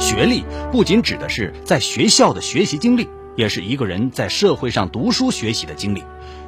学历不仅指的是在学校的学习经历，也是一个人在社会上读书学习的经历。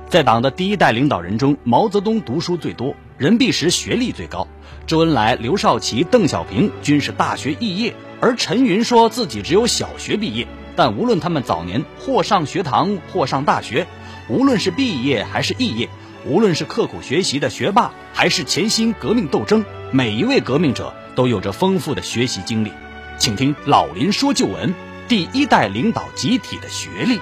在党的第一代领导人中，毛泽东读书最多，任弼时学历最高，周恩来、刘少奇、邓小平均是大学肄业，而陈云说自己只有小学毕业。但无论他们早年或上学堂，或上大学，无论是毕业还是肄业，无论是刻苦学习的学霸，还是潜心革命斗争，每一位革命者都有着丰富的学习经历。请听老林说旧闻：第一代领导集体的学历。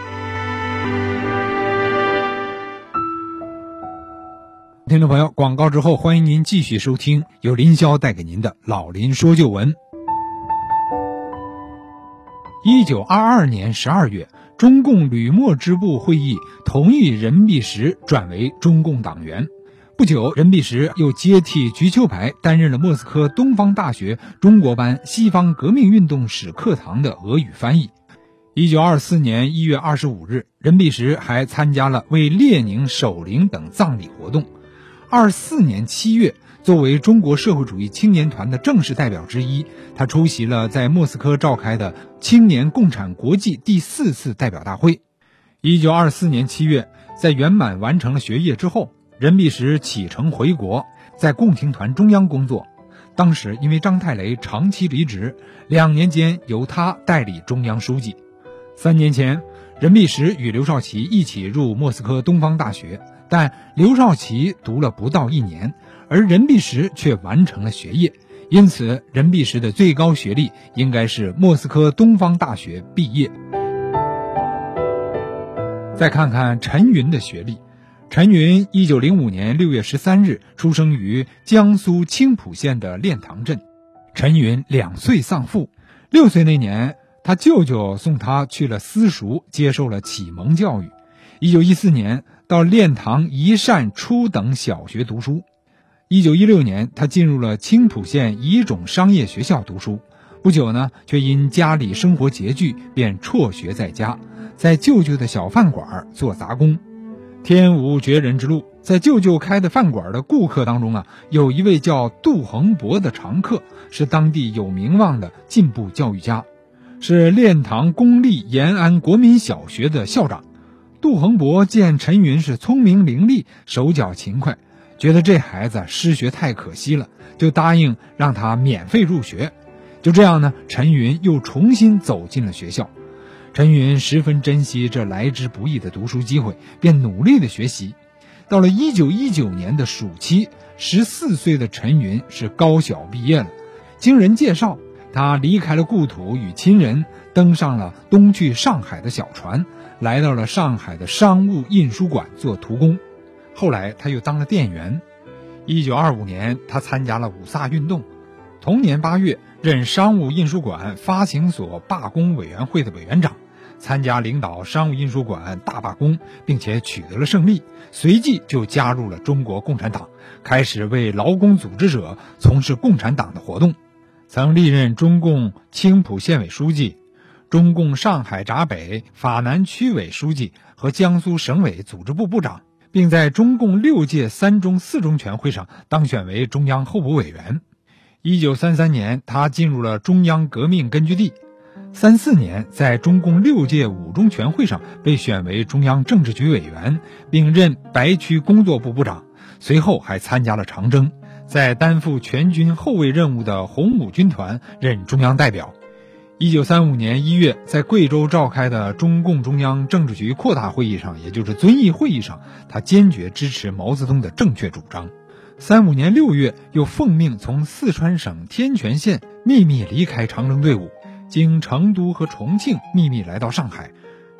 听众朋友，广告之后，欢迎您继续收听由林霄带给您的《老林说旧闻》。一九二二年十二月，中共吕莫支部会议同意任弼时转为中共党员。不久，任弼时又接替瞿秋白，担任了莫斯科东方大学中国班西方革命运动史课堂的俄语翻译。一九二四年一月二十五日，任弼时还参加了为列宁守灵等葬礼活动。二四年七月，作为中国社会主义青年团的正式代表之一，他出席了在莫斯科召开的青年共产国际第四次代表大会。一九二四年七月，在圆满完成了学业之后，任弼时启程回国，在共青团中央工作。当时因为张太雷长期离职，两年间由他代理中央书记。三年前，任弼时与刘少奇一起入莫斯科东方大学。但刘少奇读了不到一年，而任弼时却完成了学业，因此任弼时的最高学历应该是莫斯科东方大学毕业。再看看陈云的学历，陈云一九零五年六月十三日出生于江苏青浦县的练塘镇。陈云两岁丧父，六岁那年，他舅舅送他去了私塾，接受了启蒙教育。一九一四年。到练塘宜善初等小学读书，一九一六年，他进入了青浦县乙种商业学校读书。不久呢，却因家里生活拮据，便辍学在家，在舅舅的小饭馆做杂工。天无绝人之路，在舅舅开的饭馆的顾客当中啊，有一位叫杜恒伯的常客，是当地有名望的进步教育家，是练堂公立延安国民小学的校长。杜恒伯见陈云是聪明伶俐、手脚勤快，觉得这孩子失学太可惜了，就答应让他免费入学。就这样呢，陈云又重新走进了学校。陈云十分珍惜这来之不易的读书机会，便努力的学习。到了一九一九年的暑期，十四岁的陈云是高小毕业了。经人介绍，他离开了故土与亲人，登上了东去上海的小船。来到了上海的商务印书馆做徒工，后来他又当了店员。一九二五年，他参加了五卅运动。同年八月，任商务印书馆发行所罢工委员会的委员长，参加领导商务印书馆大罢工，并且取得了胜利。随即就加入了中国共产党，开始为劳工组织者从事共产党的活动，曾历任中共青浦县委书记。中共上海闸北、法南区委书记和江苏省委组织部部长，并在中共六届三中四中全会上当选为中央候补委员。一九三三年，他进入了中央革命根据地。三四年，在中共六届五中全会上被选为中央政治局委员，并任白区工作部部长。随后还参加了长征，在担负全军后卫任务的红五军团任中央代表。一九三五年一月，在贵州召开的中共中央政治局扩大会议上，也就是遵义会议上，他坚决支持毛泽东的正确主张。三五年六月，又奉命从四川省天全县秘密离开长征队伍，经成都和重庆秘密来到上海。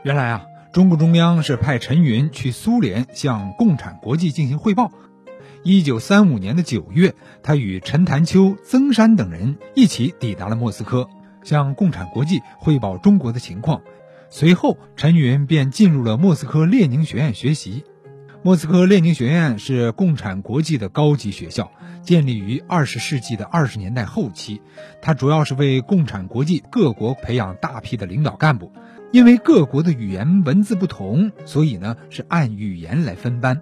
原来啊，中共中央是派陈云去苏联向共产国际进行汇报。一九三五年的九月，他与陈潭秋、曾山等人一起抵达了莫斯科。向共产国际汇报中国的情况，随后陈云便进入了莫斯科列宁学院学习。莫斯科列宁学院是共产国际的高级学校，建立于二十世纪的二十年代后期。它主要是为共产国际各国培养大批的领导干部。因为各国的语言文字不同，所以呢是按语言来分班。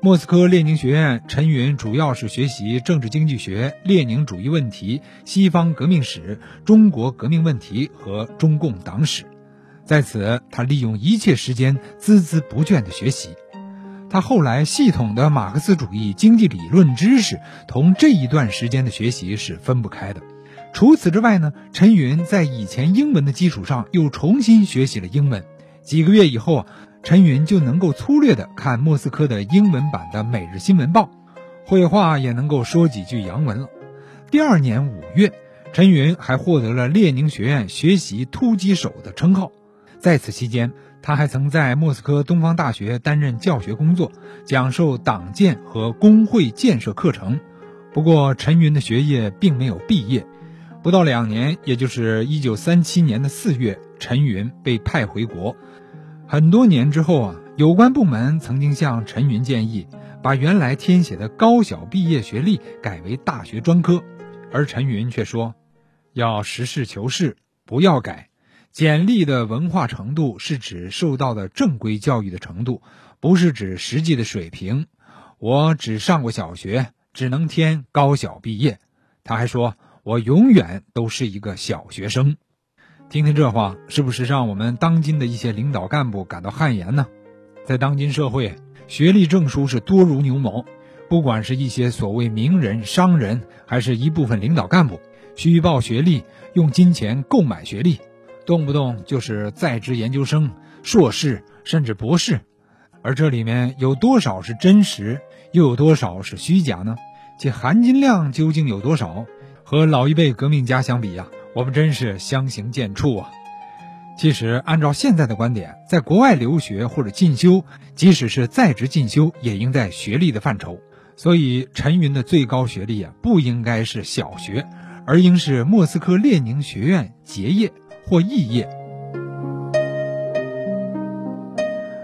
莫斯科列宁学院，陈云主要是学习政治经济学、列宁主义问题、西方革命史、中国革命问题和中共党史。在此，他利用一切时间孜孜不倦地学习。他后来系统的马克思主义经济理论知识，同这一段时间的学习是分不开的。除此之外呢，陈云在以前英文的基础上又重新学习了英文。几个月以后啊。陈云就能够粗略地看莫斯科的英文版的《每日新闻报》，绘画也能够说几句洋文了。第二年五月，陈云还获得了列宁学院学习突击手的称号。在此期间，他还曾在莫斯科东方大学担任教学工作，讲授党建和工会建设课程。不过，陈云的学业并没有毕业，不到两年，也就是一九三七年的四月，陈云被派回国。很多年之后啊，有关部门曾经向陈云建议，把原来填写的高小毕业学历改为大学专科，而陈云却说，要实事求是，不要改。简历的文化程度是指受到的正规教育的程度，不是指实际的水平。我只上过小学，只能填高小毕业。他还说，我永远都是一个小学生。听听这话，是不是让我们当今的一些领导干部感到汗颜呢？在当今社会，学历证书是多如牛毛，不管是一些所谓名人、商人，还是一部分领导干部，虚报学历，用金钱购买学历，动不动就是在职研究生、硕士，甚至博士。而这里面有多少是真实，又有多少是虚假呢？其含金量究竟有多少？和老一辈革命家相比呀？我们真是相形见绌啊！其实，按照现在的观点，在国外留学或者进修，即使是在职进修，也应在学历的范畴。所以，陈云的最高学历啊，不应该是小学，而应是莫斯科列宁学院结业或肄业。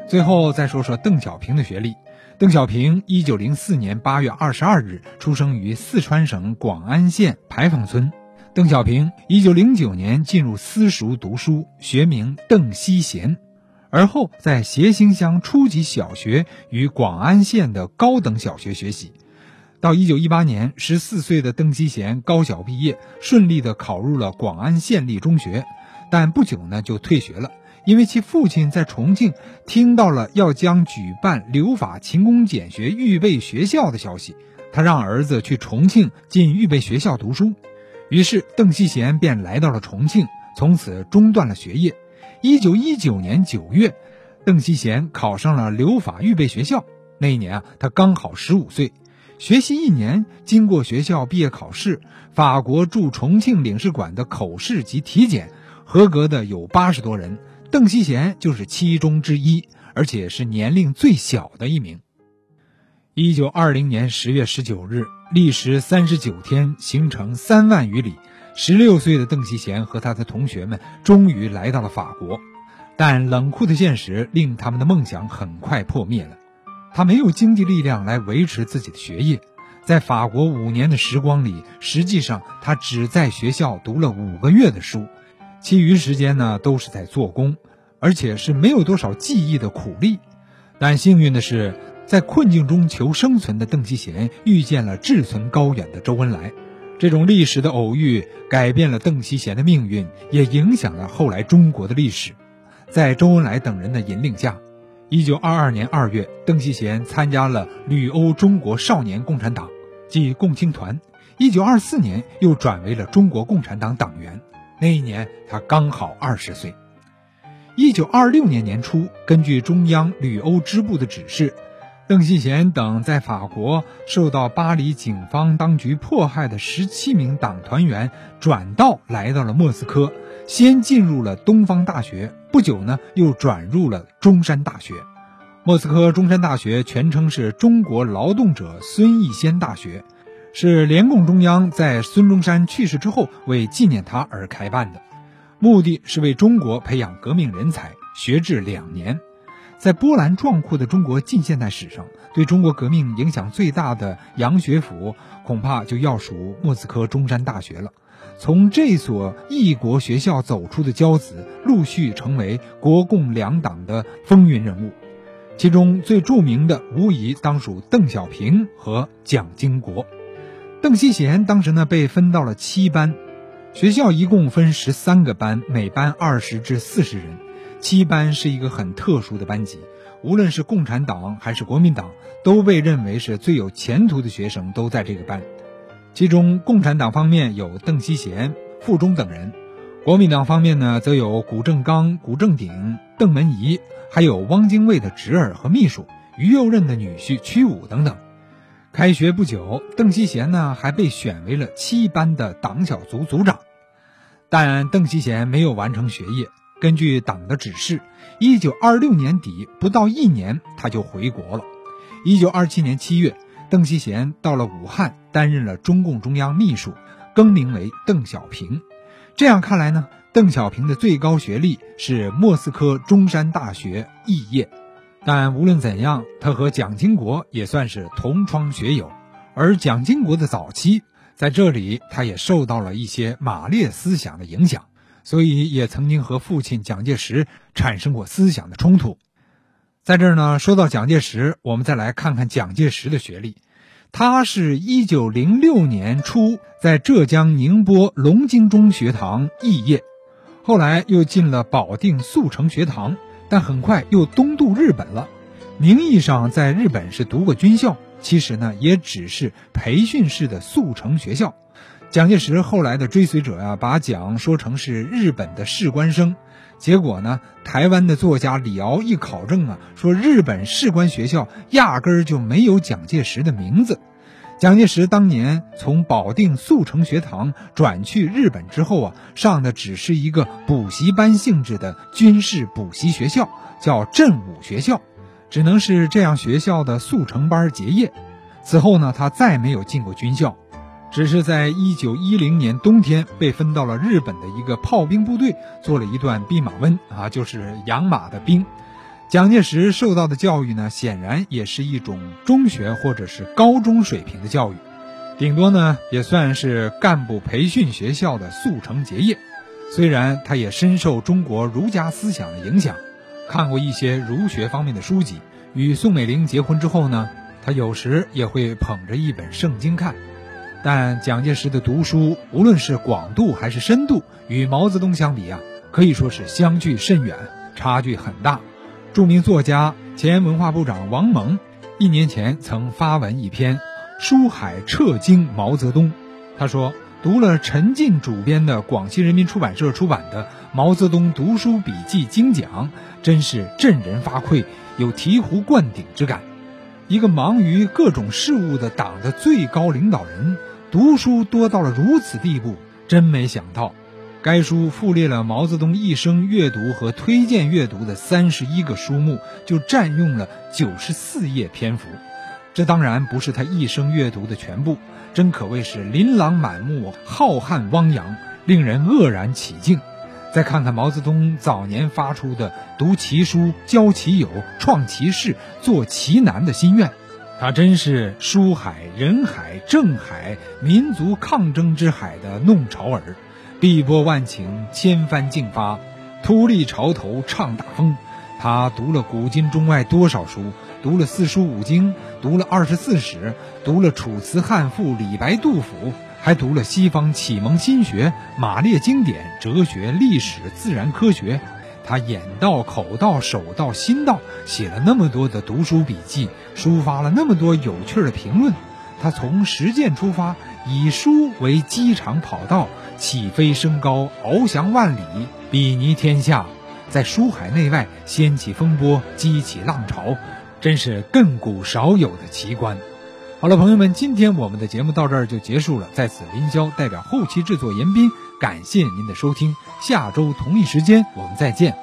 最后再说说邓小平的学历。邓小平一九零四年八月二十二日出生于四川省广安县牌坊村。邓小平一九零九年进入私塾读书，学名邓锡贤，而后在协兴乡初级小学与广安县的高等小学学习。到一九一八年，十四岁的邓锡贤高小毕业，顺利的考入了广安县立中学，但不久呢就退学了，因为其父亲在重庆听到了要将举办留法勤工俭学预备学校的消息，他让儿子去重庆进预备学校读书。于是，邓锡贤便来到了重庆，从此中断了学业。一九一九年九月，邓锡贤考上了留法预备学校。那一年啊，他刚好十五岁。学习一年，经过学校毕业考试，法国驻重庆领事馆的口试及体检，合格的有八十多人，邓锡贤就是其中之一，而且是年龄最小的一名。一九二零年十月十九日。历时三十九天，行程三万余里。十六岁的邓锡贤和他的同学们终于来到了法国，但冷酷的现实令他们的梦想很快破灭了。他没有经济力量来维持自己的学业，在法国五年的时光里，实际上他只在学校读了五个月的书，其余时间呢都是在做工，而且是没有多少记忆的苦力。但幸运的是。在困境中求生存的邓锡贤遇见了志存高远的周恩来，这种历史的偶遇改变了邓锡贤的命运，也影响了后来中国的历史。在周恩来等人的引领下，一九二二年二月，邓锡贤参加了旅欧中国少年共产党，即共青团。一九二四年又转为了中国共产党党员。那一年他刚好二十岁。一九二六年年初，根据中央旅欧支部的指示。邓锡贤等在法国受到巴黎警方当局迫害的十七名党团员转道来到了莫斯科，先进入了东方大学，不久呢又转入了中山大学。莫斯科中山大学全称是中国劳动者孙逸仙大学，是联共中央在孙中山去世之后为纪念他而开办的，目的是为中国培养革命人才，学制两年。在波澜壮阔的中国近现代史上，对中国革命影响最大的洋学府，恐怕就要数莫斯科中山大学了。从这所异国学校走出的骄子，陆续成为国共两党的风云人物。其中最著名的无疑当属邓小平和蒋经国。邓锡贤当时呢被分到了七班，学校一共分十三个班，每班二十至四十人。七班是一个很特殊的班级，无论是共产党还是国民党，都被认为是最有前途的学生都在这个班。其中，共产党方面有邓锡贤、傅钟等人；国民党方面呢，则有谷正刚、谷正鼎、邓文仪，还有汪精卫的侄儿和秘书于右任的女婿屈武等等。开学不久，邓锡贤呢还被选为了七班的党小组组长，但邓锡贤没有完成学业。根据党的指示，一九二六年底不到一年，他就回国了。一九二七年七月，邓锡贤到了武汉，担任了中共中央秘书，更名为邓小平。这样看来呢，邓小平的最高学历是莫斯科中山大学肄业。但无论怎样，他和蒋经国也算是同窗学友。而蒋经国的早期，在这里他也受到了一些马列思想的影响。所以也曾经和父亲蒋介石产生过思想的冲突。在这儿呢，说到蒋介石，我们再来看看蒋介石的学历。他是一九零六年初在浙江宁波龙津中学堂肄业，后来又进了保定速成学堂，但很快又东渡日本了。名义上在日本是读过军校，其实呢也只是培训式的速成学校。蒋介石后来的追随者呀，把蒋说成是日本的士官生，结果呢，台湾的作家李敖一考证啊，说日本士官学校压根儿就没有蒋介石的名字。蒋介石当年从保定速成学堂转去日本之后啊，上的只是一个补习班性质的军事补习学校，叫振武学校，只能是这样学校的速成班结业。此后呢，他再没有进过军校。只是在一九一零年冬天被分到了日本的一个炮兵部队，做了一段弼马温啊，就是养马的兵。蒋介石受到的教育呢，显然也是一种中学或者是高中水平的教育，顶多呢也算是干部培训学校的速成结业。虽然他也深受中国儒家思想的影响，看过一些儒学方面的书籍。与宋美龄结婚之后呢，他有时也会捧着一本圣经看。但蒋介石的读书，无论是广度还是深度，与毛泽东相比啊，可以说是相距甚远，差距很大。著名作家、前文化部长王蒙，一年前曾发文一篇《书海彻经毛泽东》，他说读了陈进主编的广西人民出版社出版的《毛泽东读书笔记精讲》，真是振人发聩，有醍醐灌顶之感。一个忙于各种事务的党的最高领导人。读书多到了如此地步，真没想到。该书附列了毛泽东一生阅读和推荐阅读的三十一个书目，就占用了九十四页篇幅。这当然不是他一生阅读的全部，真可谓是琳琅满目、浩瀚汪洋，令人愕然起敬。再看看毛泽东早年发出的“读其书，交其友，创其事，做其难”的心愿。他真是书海、人海、政海、民族抗争之海的弄潮儿，碧波万顷，千帆竞发，突立潮头唱大风。他读了古今中外多少书？读了四书五经，读了二十四史，读了楚辞汉赋、李白杜甫，还读了西方启蒙心学、马列经典、哲学、历史、自然科学。他眼到、口到、手到、心到，写了那么多的读书笔记，抒发了那么多有趣的评论。他从实践出发，以书为机场跑道，起飞升高，翱翔万里，比拟天下，在书海内外掀起风波，激起浪潮，真是亘古少有的奇观。好了，朋友们，今天我们的节目到这儿就结束了。在此，林霄代表后期制作严斌。感谢您的收听，下周同一时间我们再见。